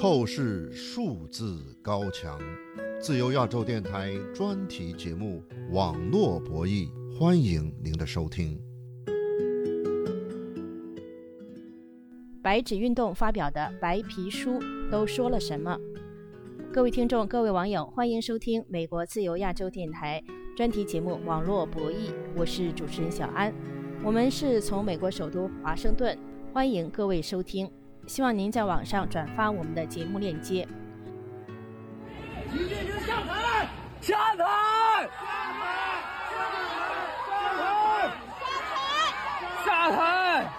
透视数字高墙，自由亚洲电台专题节目《网络博弈》，欢迎您的收听。白纸运动发表的白皮书都说了什么？各位听众、各位网友，欢迎收听美国自由亚洲电台专题节目《网络博弈》，我是主持人小安。我们是从美国首都华盛顿，欢迎各位收听。希望您在网上转发我们的节目链接。习近平下台！下台！下台！下台！下台！下台，下台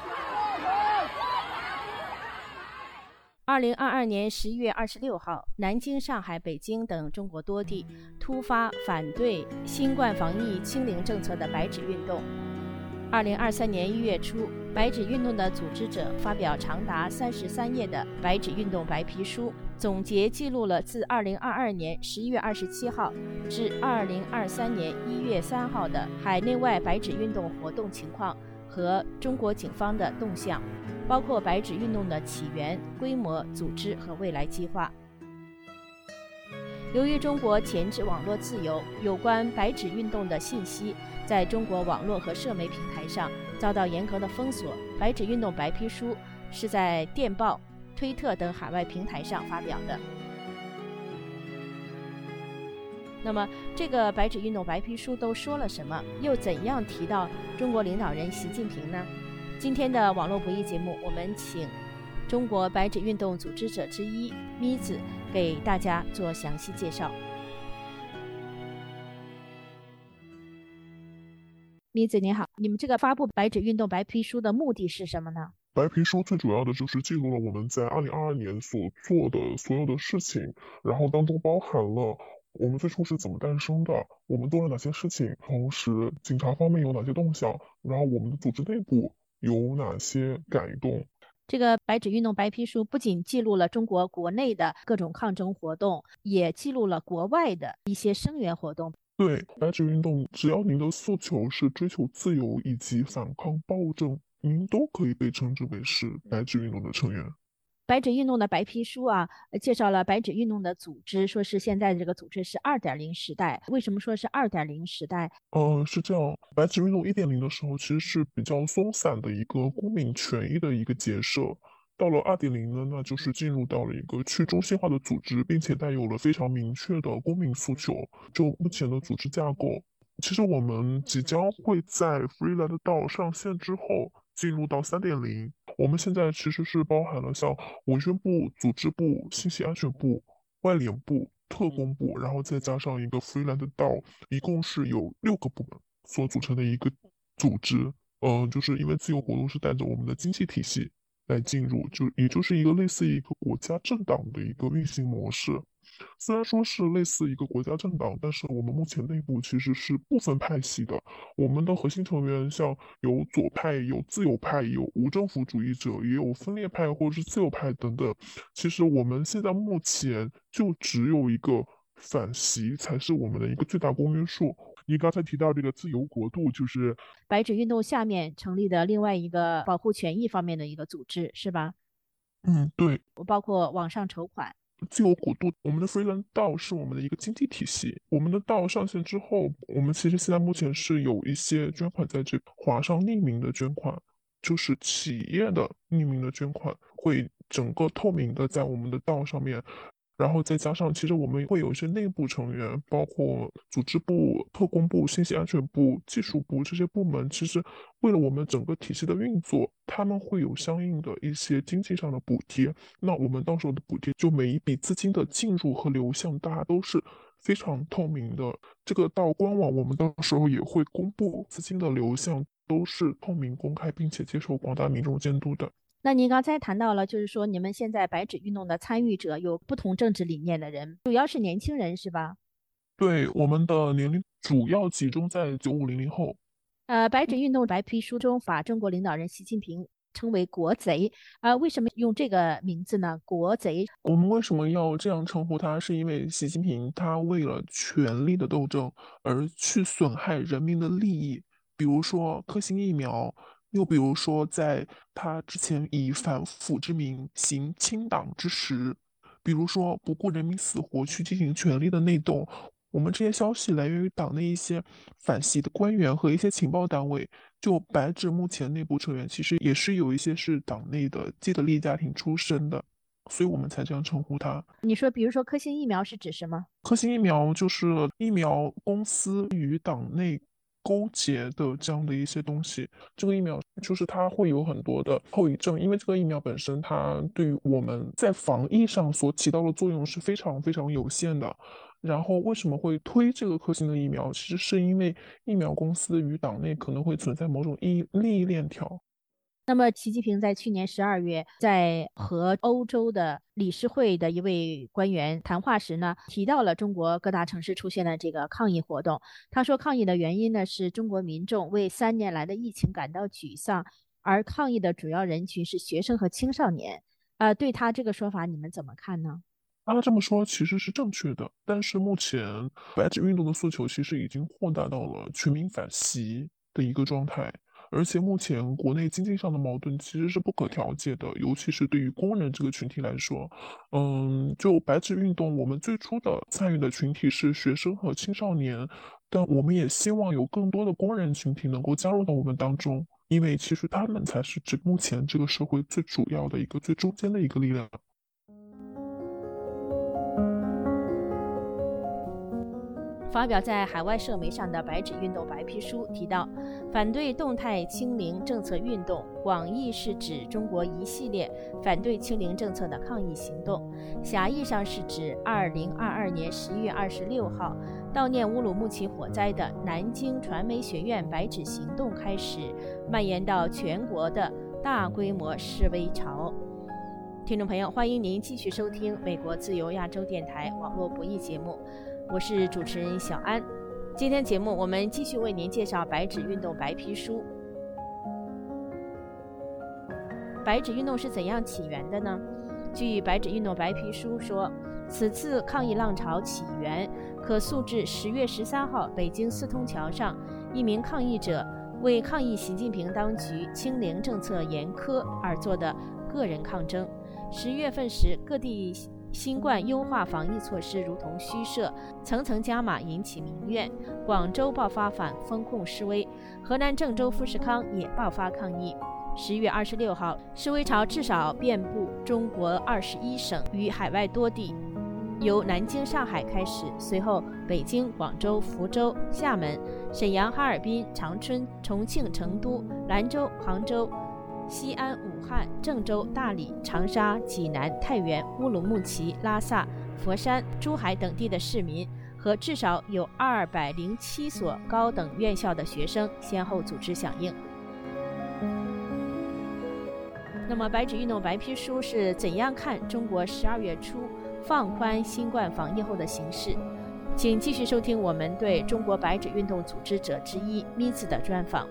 二零二二年十一月二十六号，南京、上海、北京等中国多地突发反对新冠防疫清零政策的白纸运动。二零二三年一月初，白纸运动的组织者发表长达三十三页的白纸运动白皮书，总结记录了自二零二二年十一月二十七号至二零二三年一月三号的海内外白纸运动活动情况和中国警方的动向，包括白纸运动的起源、规模、组织和未来计划。由于中国前置网络自由，有关白纸运动的信息在中国网络和社媒平台上遭到严格的封锁。白纸运动白皮书是在电报、推特等海外平台上发表的。那么，这个白纸运动白皮书都说了什么？又怎样提到中国领导人习近平呢？今天的网络博弈节目，我们请中国白纸运动组织者之一咪子。给大家做详细介绍。米子你好，你们这个发布白纸运动白皮书的目的是什么呢？白皮书最主要的就是记录了我们在二零二二年所做的所有的事情，然后当中包含了我们最初是怎么诞生的，我们做了哪些事情，同时警察方面有哪些动向，然后我们的组织内部有哪些改动。这个白纸运动白皮书不仅记录了中国国内的各种抗争活动，也记录了国外的一些声援活动。对，白纸运动，只要您的诉求是追求自由以及反抗暴政，您都可以被称之为是白纸运动的成员。白纸运动的白皮书啊，介绍了白纸运动的组织，说是现在这个组织是二点零时代。为什么说是二点零时代？嗯，是这样，白纸运动一点零的时候其实是比较松散的一个公民权益的一个结社，到了二点零呢，那就是进入到了一个去中心化的组织，并且带有了非常明确的公民诉求。就目前的组织架构，其实我们即将会在 Freeland 道上线之后。进入到三点零，我们现在其实是包含了像文宣部、组织部、信息安全部、外联部、特工部，然后再加上一个 Freeland 道，一共是有六个部门所组成的一个组织。嗯，就是因为自由活动是带着我们的经济体系来进入，就也就是一个类似一个国家政党的一个运行模式。虽然说是类似一个国家政党，但是我们目前内部其实是不分派系的。我们的核心成员像有左派、有自由派、有无政府主义者，也有分裂派或者是自由派等等。其实我们现在目前就只有一个反习才是我们的一个最大公约数。你刚才提到这个自由国度，就是白纸运动下面成立的另外一个保护权益方面的一个组织，是吧？嗯，对。包括网上筹款。自由国度，我们的 Freeland 道是我们的一个经济体系。我们的道上线之后，我们其实现在目前是有一些捐款在这华商匿名的捐款，就是企业的匿名的捐款，会整个透明的在我们的道上面。然后再加上，其实我们会有一些内部成员，包括组织部、特工部、信息安全部、技术部这些部门。其实为了我们整个体系的运作，他们会有相应的一些经济上的补贴。那我们到时候的补贴，就每一笔资金的进入和流向，大家都是非常透明的。这个到官网，我们到时候也会公布资金的流向，都是透明公开，并且接受广大民众监督的。那您刚才谈到了，就是说你们现在白纸运动的参与者有不同政治理念的人，主要是年轻人，是吧？对，我们的年龄主要集中在九五零零后。呃，白纸运动白皮书中把中国领导人习近平称为国贼，啊，为什么用这个名字呢？国贼？我们为什么要这样称呼他？是因为习近平他为了权力的斗争而去损害人民的利益，比如说科兴疫苗。又比如说，在他之前以反腐之名行清党之实，比如说不顾人民死活去进行权力的内斗。我们这些消息来源于党内一些反习的官员和一些情报单位。就白纸目前内部成员其实也是有一些是党内的既得利益家庭出身的，所以我们才这样称呼他。你说，比如说科兴疫苗是指什么？科兴疫苗就是疫苗公司与党内勾结的这样的一些东西。这个疫苗就是它会有很多的后遗症，因为这个疫苗本身它对于我们在防疫上所起到的作用是非常非常有限的。然后为什么会推这个科兴的疫苗？其实是因为疫苗公司与党内可能会存在某种利益利益链条。那么，习近平在去年十二月在和欧洲的理事会的一位官员谈话时呢，提到了中国各大城市出现了这个抗议活动。他说，抗议的原因呢是中国民众为三年来的疫情感到沮丧，而抗议的主要人群是学生和青少年。呃，对他这个说法，你们怎么看呢？他这么说其实是正确的，但是目前白纸运动的诉求其实已经扩大到了全民反袭的一个状态，而且目前国内经济上的矛盾其实是不可调解的，尤其是对于工人这个群体来说，嗯，就白纸运动，我们最初的参与的群体是学生和青少年，但我们也希望有更多的工人群体能够加入到我们当中，因为其实他们才是这目前这个社会最主要的一个最中间的一个力量。发表在海外社媒上的“白纸运动”白皮书提到，反对动态清零政策运动，广义是指中国一系列反对清零政策的抗议行动；狭义上是指2022年11月26号悼念乌鲁木齐火灾的南京传媒学院白纸行动开始，蔓延到全国的大规模示威潮。听众朋友，欢迎您继续收听美国自由亚洲电台网络博弈节目。我是主持人小安，今天节目我们继续为您介绍白纸运动白皮书。白纸运动是怎样起源的呢？据白纸运动白皮书说，此次抗议浪潮起源可溯至十月十三号北京四通桥上一名抗议者为抗议习近平当局清零政策严苛而做的个人抗争。十月份时，各地。新冠优化防疫措施如同虚设，层层加码引起民怨。广州爆发反封控示威，河南郑州富士康也爆发抗议。十月二十六号，示威潮至少遍布中国二十一省与海外多地，由南京、上海开始，随后北京、广州、福州、厦门、沈阳、哈尔滨、长春、重庆、成都、兰州、杭州。西安、武汉、郑州、大理、长沙、济南、太原、乌鲁木齐、拉萨、佛山、珠海等地的市民和至少有二百零七所高等院校的学生先后组织响应。那么，白纸运动白皮书是怎样看中国十二月初放宽新冠防疫后的形势？请继续收听我们对中国白纸运动组织者之一咪子的专访。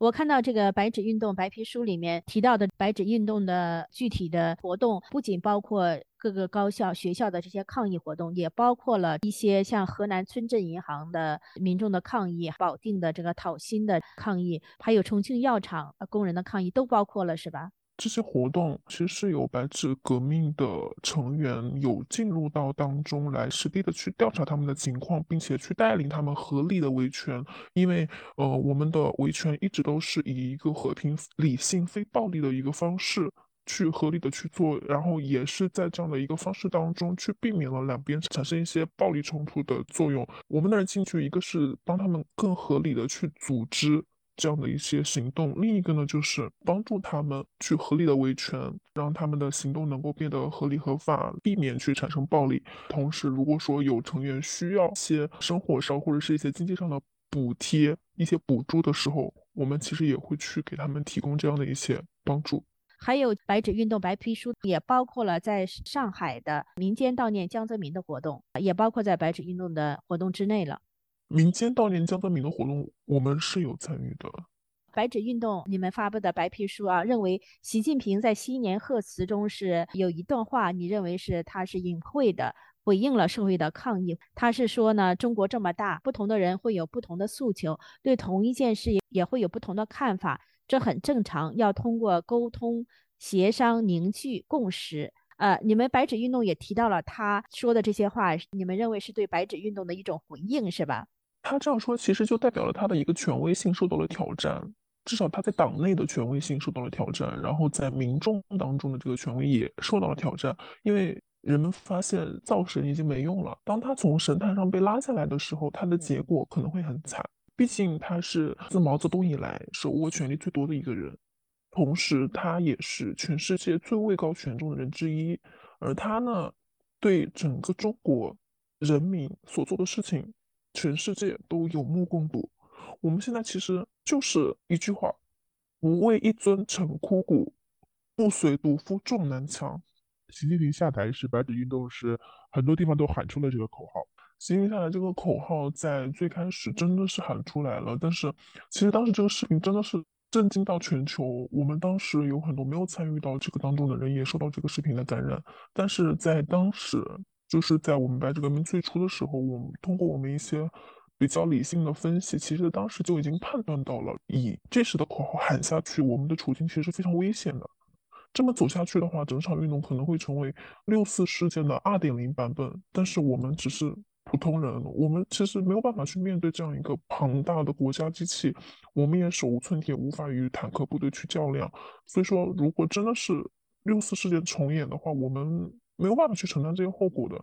我看到这个白纸运动白皮书里面提到的白纸运动的具体的活动，不仅包括各个高校、学校的这些抗议活动，也包括了一些像河南村镇银行的民众的抗议、保定的这个讨薪的抗议，还有重庆药厂工人的抗议，都包括了，是吧？这些活动其实是有白纸革命的成员有进入到当中来，实地的去调查他们的情况，并且去带领他们合理的维权。因为呃，我们的维权一直都是以一个和平、理性、非暴力的一个方式去合理的去做，然后也是在这样的一个方式当中去避免了两边产生一些暴力冲突的作用。我们的人进去，一个是帮他们更合理的去组织。这样的一些行动，另一个呢，就是帮助他们去合理的维权，让他们的行动能够变得合理合法，避免去产生暴力。同时，如果说有成员需要一些生活上或者是一些经济上的补贴、一些补助的时候，我们其实也会去给他们提供这样的一些帮助。还有白纸运动白皮书，也包括了在上海的民间悼念江泽民的活动，也包括在白纸运动的活动之内了。民间悼念江泽民的活动，我们是有参与的。白纸运动，你们发布的白皮书啊，认为习近平在新年贺词中是有一段话，你认为是他是隐晦的回应了社会的抗议。他是说呢，中国这么大，不同的人会有不同的诉求，对同一件事也会有不同的看法，这很正常。要通过沟通、协商、凝聚共识。呃，你们白纸运动也提到了他说的这些话，你们认为是对白纸运动的一种回应，是吧？他这样说，其实就代表了他的一个权威性受到了挑战，至少他在党内的权威性受到了挑战，然后在民众当中的这个权威也受到了挑战，因为人们发现造神已经没用了。当他从神坛上被拉下来的时候，他的结果可能会很惨，毕竟他是自毛泽东以来手握权力最多的一个人。同时，他也是全世界最位高权重的人之一，而他呢，对整个中国人民所做的事情，全世界都有目共睹。我们现在其实就是一句话：不为一尊陈枯骨，不随毒夫撞南墙。习近平下台时，白纸运动时很多地方都喊出了这个口号。习近平下台这个口号在最开始真的是喊出来了，但是其实当时这个视频真的是。震惊到全球，我们当时有很多没有参与到这个当中的人也受到这个视频的感染。但是在当时，就是在我们白纸革命最初的时候，我们通过我们一些比较理性的分析，其实当时就已经判断到了，以这时的口号喊下去，我们的处境其实是非常危险的。这么走下去的话，整场运动可能会成为六四事件的二点零版本。但是我们只是。普通人，我们其实没有办法去面对这样一个庞大的国家机器，我们也手无寸铁，无法与坦克部队去较量。所以说，如果真的是六四事件重演的话，我们没有办法去承担这些后果的。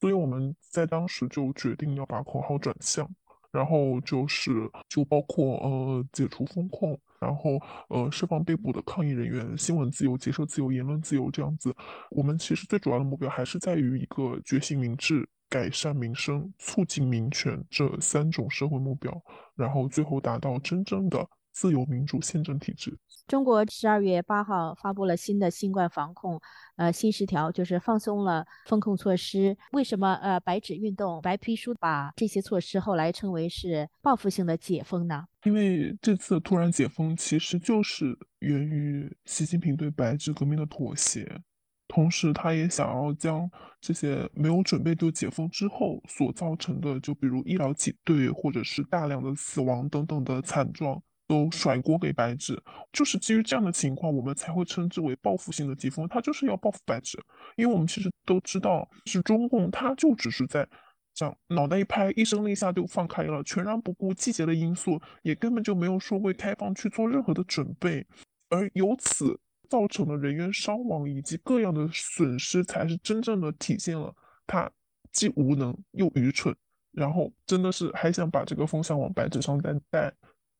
所以我们在当时就决定要把口号转向，然后就是就包括呃解除风控，然后呃释放被捕的抗议人员，新闻自由、结社自由、言论自由这样子。我们其实最主要的目标还是在于一个觉醒民智。改善民生、促进民权这三种社会目标，然后最后达到真正的自由民主宪政体制。中国十二月八号发布了新的新冠防控呃新十条，就是放松了风控措施。为什么呃白纸运动白皮书把这些措施后来称为是报复性的解封呢？因为这次突然解封，其实就是源于习近平对白纸革命的妥协。同时，他也想要将这些没有准备就解封之后所造成的，就比如医疗挤兑或者是大量的死亡等等的惨状，都甩锅给白纸。就是基于这样的情况，我们才会称之为报复性的疾风。他就是要报复白纸，因为我们其实都知道，是中共，他就只是在这样脑袋一拍，一声令下就放开了，全然不顾季节的因素，也根本就没有说为开放去做任何的准备，而由此。造成了人员伤亡以及各样的损失，才是真正的体现了他既无能又愚蠢，然后真的是还想把这个风向往白纸上再带，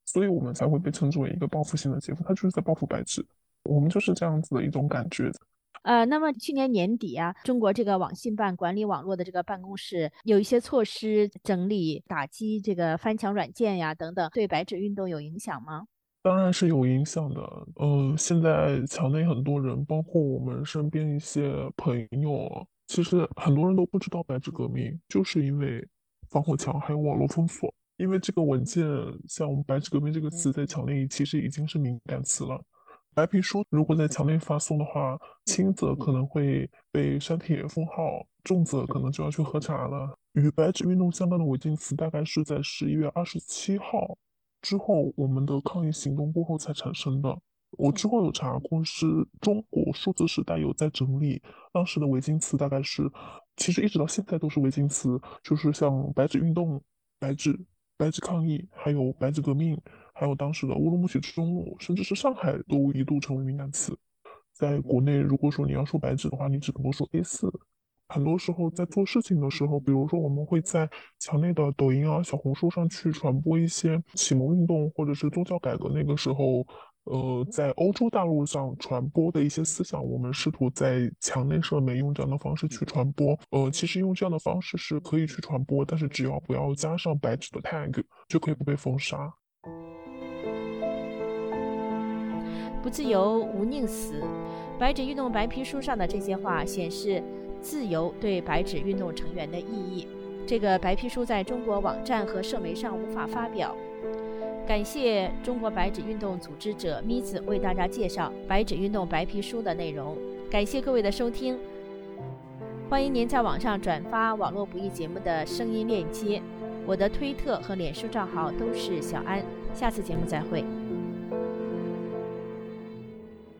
所以我们才会被称之为一个报复性的解封，他就是在报复白纸，我们就是这样子的一种感觉。呃，那么去年年底啊，中国这个网信办管理网络的这个办公室有一些措施整理打击这个翻墙软件呀等等，对白纸运动有影响吗？当然是有影响的。呃，现在墙内很多人，包括我们身边一些朋友，其实很多人都不知道白纸革命，就是因为防火墙还有网络封锁。因为这个文件，像我们白纸革命这个词在强烈其实已经是敏感词了。白皮书如果在强烈发送的话，轻则可能会被删帖封号，重则可能就要去喝茶了。与白纸运动相关的违禁词，大概是在十一月二十七号。之后，我们的抗议行动过后才产生的。我之后有查过，是中国数字时代有在整理当时的违禁词，大概是，其实一直到现在都是违禁词，就是像白纸运动、白纸、白纸抗议，还有白纸革命，还有当时的乌鲁木齐中路，甚至是上海都一度成为敏感词。在国内，如果说你要说白纸的话，你只能够说 A 四。很多时候在做事情的时候，比如说我们会在墙内的抖音啊、小红书上去传播一些启蒙运动或者是宗教改革那个时候，呃，在欧洲大陆上传播的一些思想，我们试图在墙内社媒用这样的方式去传播。呃，其实用这样的方式是可以去传播，但是只要不要加上白纸的 tag，就可以不被封杀。不自由无宁死，白纸运动白皮书上的这些话显示。自由对白纸运动成员的意义，这个白皮书在中国网站和社媒上无法发表。感谢中国白纸运动组织者咪子为大家介绍白纸运动白皮书的内容。感谢各位的收听，欢迎您在网上转发《网络不易》节目的声音链接。我的推特和脸书账号都是小安。下次节目再会。